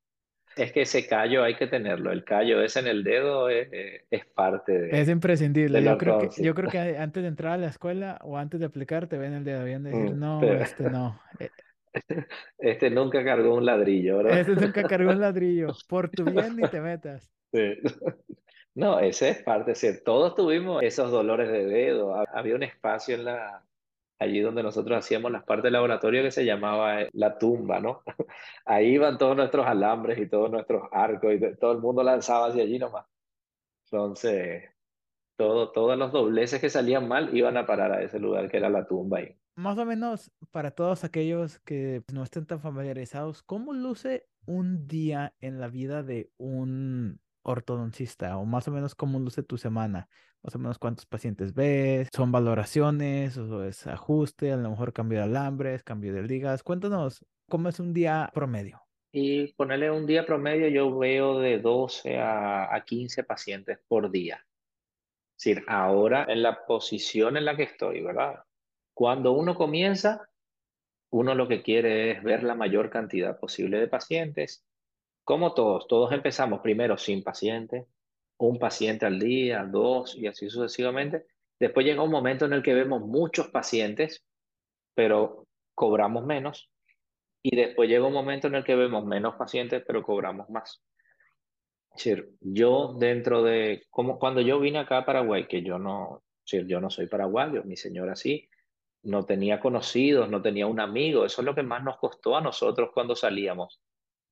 Es que ese callo hay que tenerlo. El callo ese en el dedo es, es parte de. Es imprescindible. Yo creo, que, yo creo que antes de entrar a la escuela o antes de aplicar, te ven el dedo. Decir, mm, no, este no. Eh, este nunca cargó un ladrillo, ¿verdad? Este nunca cargó un ladrillo. Por tu bien ni te metas. Sí. No, ese es parte. Es todos tuvimos esos dolores de dedo. Había un espacio en la, allí donde nosotros hacíamos las partes de laboratorio que se llamaba eh, la tumba, ¿no? Ahí iban todos nuestros alambres y todos nuestros arcos y todo el mundo lanzaba hacia allí nomás. Entonces, todo, todos los dobleces que salían mal iban a parar a ese lugar que era la tumba ahí. Más o menos para todos aquellos que no estén tan familiarizados, ¿cómo luce un día en la vida de un ortodoncista o más o menos cómo luce tu semana, más o menos cuántos pacientes ves, son valoraciones o es ajuste, a lo mejor cambio de alambres, cambio de ligas. Cuéntanos cómo es un día promedio. Y ponerle un día promedio, yo veo de 12 a, a 15 pacientes por día. Es decir, ahora en la posición en la que estoy, ¿verdad? Cuando uno comienza, uno lo que quiere es ver la mayor cantidad posible de pacientes como todos, todos empezamos primero sin paciente, un paciente al día, dos y así sucesivamente. Después llega un momento en el que vemos muchos pacientes, pero cobramos menos. Y después llega un momento en el que vemos menos pacientes, pero cobramos más. Es decir, yo dentro de, como cuando yo vine acá a Paraguay, que yo no, yo no soy paraguayo, mi señora sí, no tenía conocidos, no tenía un amigo, eso es lo que más nos costó a nosotros cuando salíamos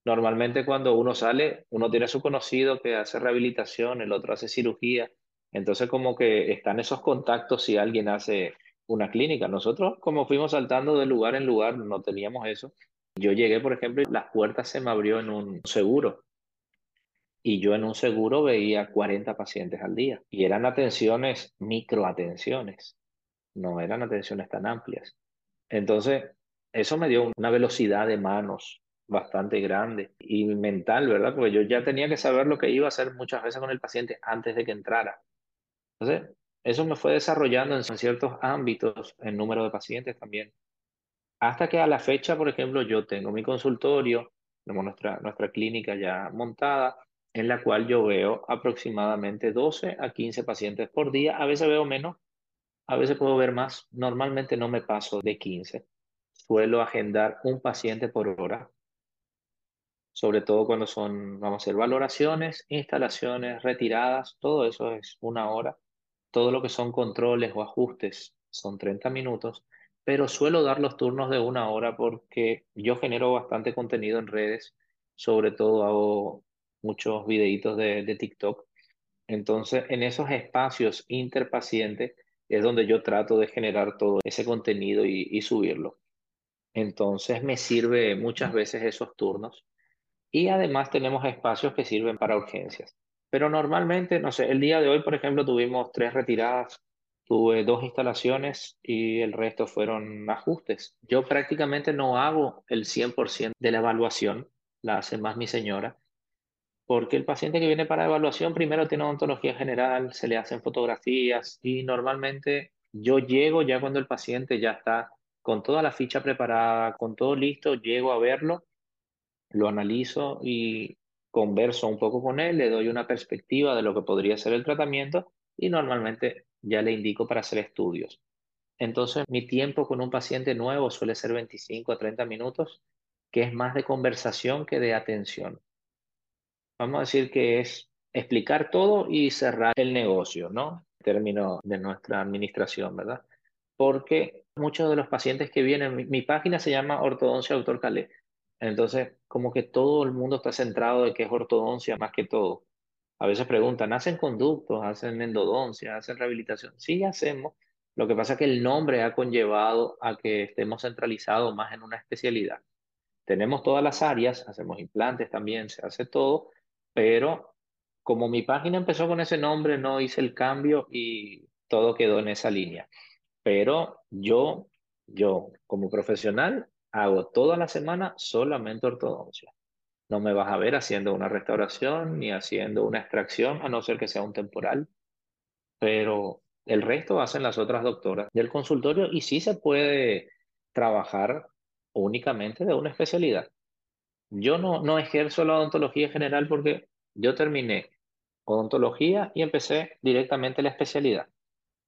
Normalmente cuando uno sale, uno tiene su conocido que hace rehabilitación, el otro hace cirugía. Entonces como que están esos contactos si alguien hace una clínica. Nosotros como fuimos saltando de lugar en lugar, no teníamos eso. Yo llegué, por ejemplo, y las puertas se me abrió en un seguro. Y yo en un seguro veía 40 pacientes al día. Y eran atenciones, microatenciones. No eran atenciones tan amplias. Entonces, eso me dio una velocidad de manos bastante grande y mental, ¿verdad? Porque yo ya tenía que saber lo que iba a hacer muchas veces con el paciente antes de que entrara. Entonces, eso me fue desarrollando en ciertos ámbitos, en número de pacientes también. Hasta que a la fecha, por ejemplo, yo tengo mi consultorio, tenemos nuestra, nuestra clínica ya montada, en la cual yo veo aproximadamente 12 a 15 pacientes por día. A veces veo menos, a veces puedo ver más. Normalmente no me paso de 15. Suelo agendar un paciente por hora sobre todo cuando son, vamos a hacer valoraciones, instalaciones, retiradas, todo eso es una hora. Todo lo que son controles o ajustes son 30 minutos, pero suelo dar los turnos de una hora porque yo genero bastante contenido en redes, sobre todo hago muchos videitos de, de TikTok. Entonces, en esos espacios interpacientes, es donde yo trato de generar todo ese contenido y, y subirlo. Entonces me sirve muchas veces esos turnos. Y además tenemos espacios que sirven para urgencias. Pero normalmente, no sé, el día de hoy, por ejemplo, tuvimos tres retiradas, tuve dos instalaciones y el resto fueron ajustes. Yo prácticamente no hago el 100% de la evaluación, la hace más mi señora, porque el paciente que viene para evaluación primero tiene odontología general, se le hacen fotografías y normalmente yo llego ya cuando el paciente ya está con toda la ficha preparada, con todo listo, llego a verlo, lo analizo y converso un poco con él, le doy una perspectiva de lo que podría ser el tratamiento y normalmente ya le indico para hacer estudios. Entonces, mi tiempo con un paciente nuevo suele ser 25 a 30 minutos, que es más de conversación que de atención. Vamos a decir que es explicar todo y cerrar el negocio, ¿no? En términos de nuestra administración, ¿verdad? Porque muchos de los pacientes que vienen, mi, mi página se llama Ortodoncia Doctor Calé. Entonces, como que todo el mundo está centrado de que es ortodoncia más que todo. A veces preguntan, ¿hacen conductos? ¿Hacen endodoncia? ¿Hacen rehabilitación? Sí, hacemos. Lo que pasa es que el nombre ha conllevado a que estemos centralizados más en una especialidad. Tenemos todas las áreas, hacemos implantes también, se hace todo, pero como mi página empezó con ese nombre, no hice el cambio y todo quedó en esa línea. Pero yo, yo como profesional, hago toda la semana solamente ortodoncia. No me vas a ver haciendo una restauración ni haciendo una extracción, a no ser que sea un temporal, pero el resto hacen las otras doctoras del consultorio y sí se puede trabajar únicamente de una especialidad. Yo no, no ejerzo la odontología general porque yo terminé odontología y empecé directamente la especialidad.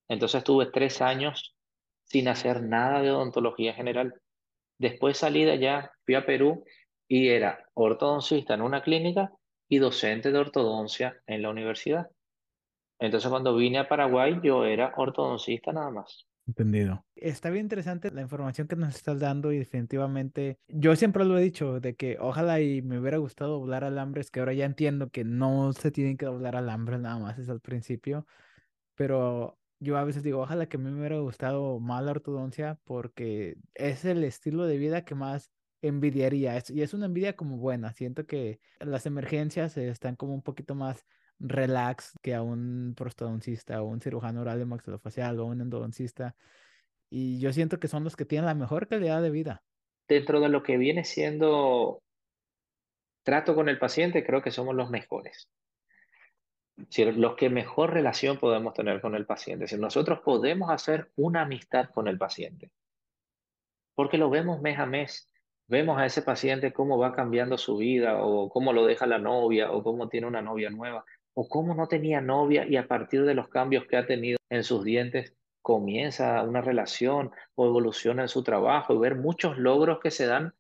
Entonces tuve tres años sin hacer nada de odontología general. Después salí de allá, fui a Perú y era ortodoncista en una clínica y docente de ortodoncia en la universidad. Entonces cuando vine a Paraguay yo era ortodoncista nada más. Entendido. Está bien interesante la información que nos estás dando y definitivamente yo siempre lo he dicho de que ojalá y me hubiera gustado doblar alambres, que ahora ya entiendo que no se tienen que doblar alambres nada más, es al principio, pero yo a veces digo, ojalá que a mí me hubiera gustado más la ortodoncia porque es el estilo de vida que más envidiaría. y es una envidia como buena. Siento que las emergencias están como un poquito más relax que a un prostodoncista o un cirujano oral de maxilofacial o un endodoncista. Y yo siento que son los que tienen la mejor calidad de vida. Dentro de lo que viene siendo trato con el paciente, creo que somos los mejores. Si los que mejor relación podemos tener con el paciente. Si nosotros podemos hacer una amistad con el paciente, porque lo vemos mes a mes, vemos a ese paciente cómo va cambiando su vida o cómo lo deja la novia o cómo tiene una novia nueva o cómo no tenía novia y a partir de los cambios que ha tenido en sus dientes comienza una relación o evoluciona en su trabajo y ver muchos logros que se dan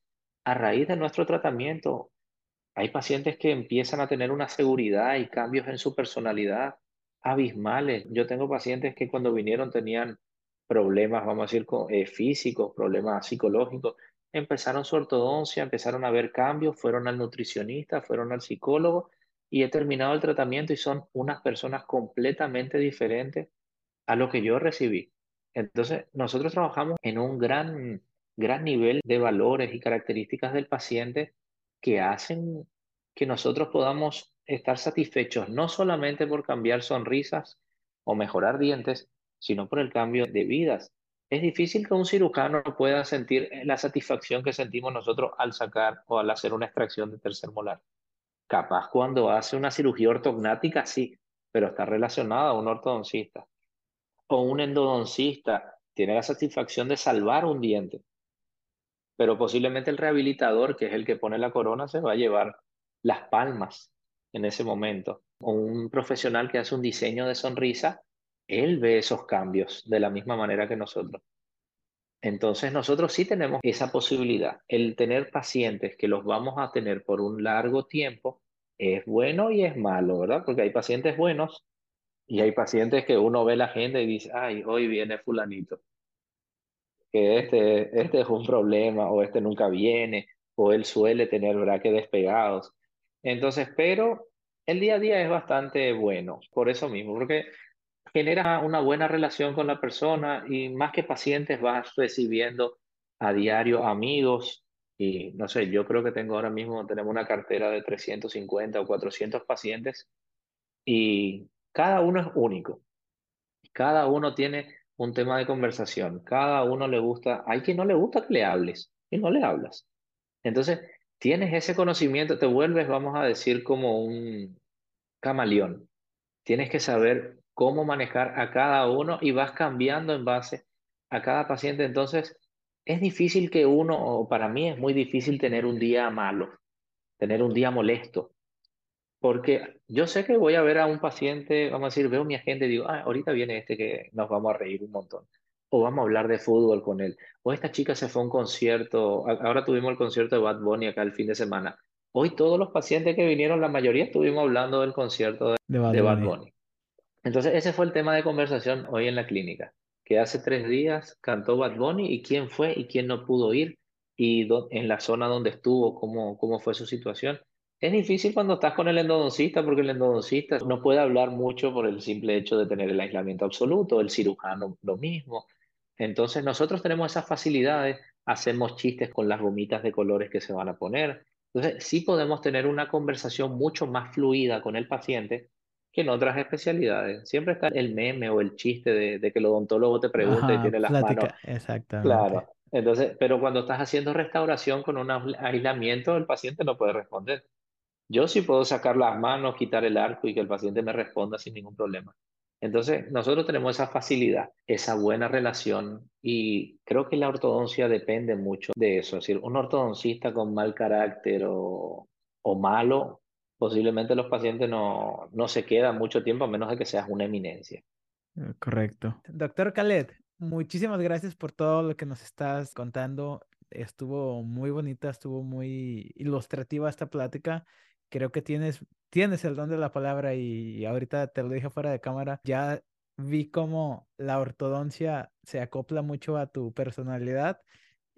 a raíz de nuestro tratamiento. Hay pacientes que empiezan a tener una seguridad y cambios en su personalidad abismales. Yo tengo pacientes que cuando vinieron tenían problemas, vamos a decir, eh, físicos, problemas psicológicos. Empezaron su ortodoncia, empezaron a ver cambios, fueron al nutricionista, fueron al psicólogo y he terminado el tratamiento y son unas personas completamente diferentes a lo que yo recibí. Entonces, nosotros trabajamos en un gran, gran nivel de valores y características del paciente que hacen que nosotros podamos estar satisfechos no solamente por cambiar sonrisas o mejorar dientes, sino por el cambio de vidas. Es difícil que un cirujano pueda sentir la satisfacción que sentimos nosotros al sacar o al hacer una extracción de tercer molar. Capaz cuando hace una cirugía ortognática, sí, pero está relacionada a un ortodoncista. O un endodoncista tiene la satisfacción de salvar un diente, pero posiblemente el rehabilitador, que es el que pone la corona, se va a llevar las palmas en ese momento. Un profesional que hace un diseño de sonrisa, él ve esos cambios de la misma manera que nosotros. Entonces nosotros sí tenemos esa posibilidad. El tener pacientes que los vamos a tener por un largo tiempo es bueno y es malo, ¿verdad? Porque hay pacientes buenos y hay pacientes que uno ve la agenda y dice, ay, hoy viene fulanito. Que este, este es un problema o este nunca viene o él suele tener braques despegados. Entonces, pero el día a día es bastante bueno, por eso mismo, porque generas una buena relación con la persona y más que pacientes vas recibiendo a diario amigos y no sé, yo creo que tengo ahora mismo, tenemos una cartera de 350 o 400 pacientes y cada uno es único, cada uno tiene un tema de conversación, cada uno le gusta, hay quien no le gusta que le hables y no le hablas. Entonces, tienes ese conocimiento, te vuelves, vamos a decir, como un camaleón. Tienes que saber cómo manejar a cada uno y vas cambiando en base a cada paciente. Entonces, es difícil que uno, o para mí es muy difícil tener un día malo, tener un día molesto, porque yo sé que voy a ver a un paciente, vamos a decir, veo a mi agente y digo, ah, ahorita viene este que nos vamos a reír un montón, o vamos a hablar de fútbol con él, o esta chica se fue a un concierto, ahora tuvimos el concierto de Bad Bunny acá el fin de semana. Hoy todos los pacientes que vinieron, la mayoría estuvimos hablando del concierto de, Bad Bunny. Entonces, ese fue el tema de conversación hoy en la clínica, que hace tres días cantó Bad Bunny y quién fue y quién no pudo ir y en la zona donde estuvo, cómo, cómo fue su situación. Es difícil cuando estás con el endodoncista porque el endodoncista no puede hablar mucho por el simple hecho de tener el aislamiento absoluto, el cirujano lo mismo. Entonces nosotros tenemos esas facilidades, hacemos chistes con las gomitas de colores que se van a poner. Entonces sí podemos tener una conversación mucho más fluida con el paciente que en otras especialidades. Siempre está el meme o el chiste de, que el odontólogo te pregunta y tiene las manos. Exactamente. Claro. Entonces, pero cuando estás haciendo restauración con un aislamiento, el paciente no puede responder. Yo sí puedo sacar las manos, quitar el arco y que el paciente me responda sin ningún problema. Entonces, nosotros tenemos esa facilidad, esa buena relación y creo que la ortodoncia depende mucho de eso. Es decir, un ortodoncista con mal carácter o, o malo posiblemente los pacientes no, no se quedan mucho tiempo a menos de que seas una eminencia. Eh, correcto. Doctor Khaled, muchísimas gracias por todo lo que nos estás contando. Estuvo muy bonita, estuvo muy ilustrativa esta plática. Creo que tienes, tienes el don de la palabra y ahorita te lo dije fuera de cámara. Ya vi cómo la ortodoncia se acopla mucho a tu personalidad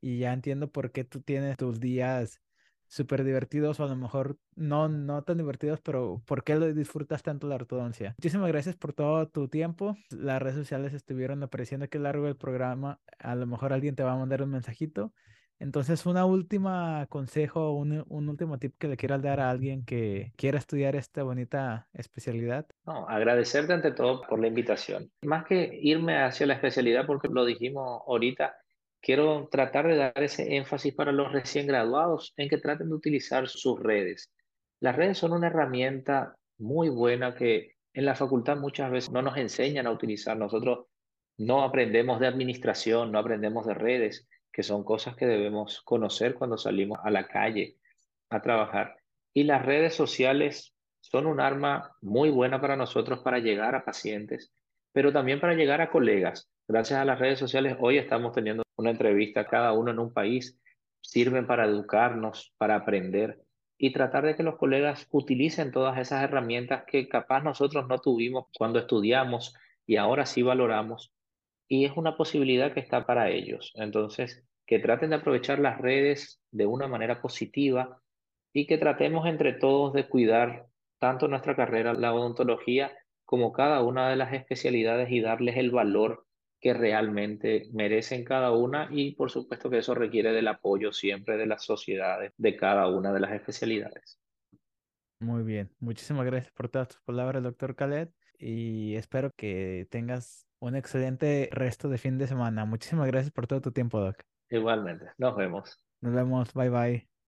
y ya entiendo por qué tú tienes tus días súper divertidos o a lo mejor no, no tan divertidos, pero ¿por qué lo disfrutas tanto la ortodoncia? Muchísimas gracias por todo tu tiempo. Las redes sociales estuvieron apareciendo aquí a lo largo del programa. A lo mejor alguien te va a mandar un mensajito. Entonces, una última consejo, un, un último tip que le quieras dar a alguien que quiera estudiar esta bonita especialidad. No, agradecerte ante todo por la invitación. Más que irme hacia la especialidad, porque lo dijimos ahorita, quiero tratar de dar ese énfasis para los recién graduados en que traten de utilizar sus redes. Las redes son una herramienta muy buena que en la facultad muchas veces no nos enseñan a utilizar. Nosotros no aprendemos de administración, no aprendemos de redes, que son cosas que debemos conocer cuando salimos a la calle a trabajar. Y las redes sociales son un arma muy buena para nosotros para llegar a pacientes, pero también para llegar a colegas. Gracias a las redes sociales hoy estamos teniendo una entrevista cada uno en un país, sirven para educarnos, para aprender y tratar de que los colegas utilicen todas esas herramientas que capaz nosotros no tuvimos cuando estudiamos y ahora sí valoramos. Y es una posibilidad que está para ellos. Entonces, que traten de aprovechar las redes de una manera positiva y que tratemos entre todos de cuidar tanto nuestra carrera, la odontología, como cada una de las especialidades y darles el valor que realmente merecen cada una y por supuesto que eso requiere del apoyo siempre de las sociedades de cada una de las especialidades. Muy bien, muchísimas gracias por todas tus palabras, doctor Khaled, y espero que tengas un excelente resto de fin de semana. Muchísimas gracias por todo tu tiempo, doc. Igualmente, nos vemos. Nos vemos, bye bye.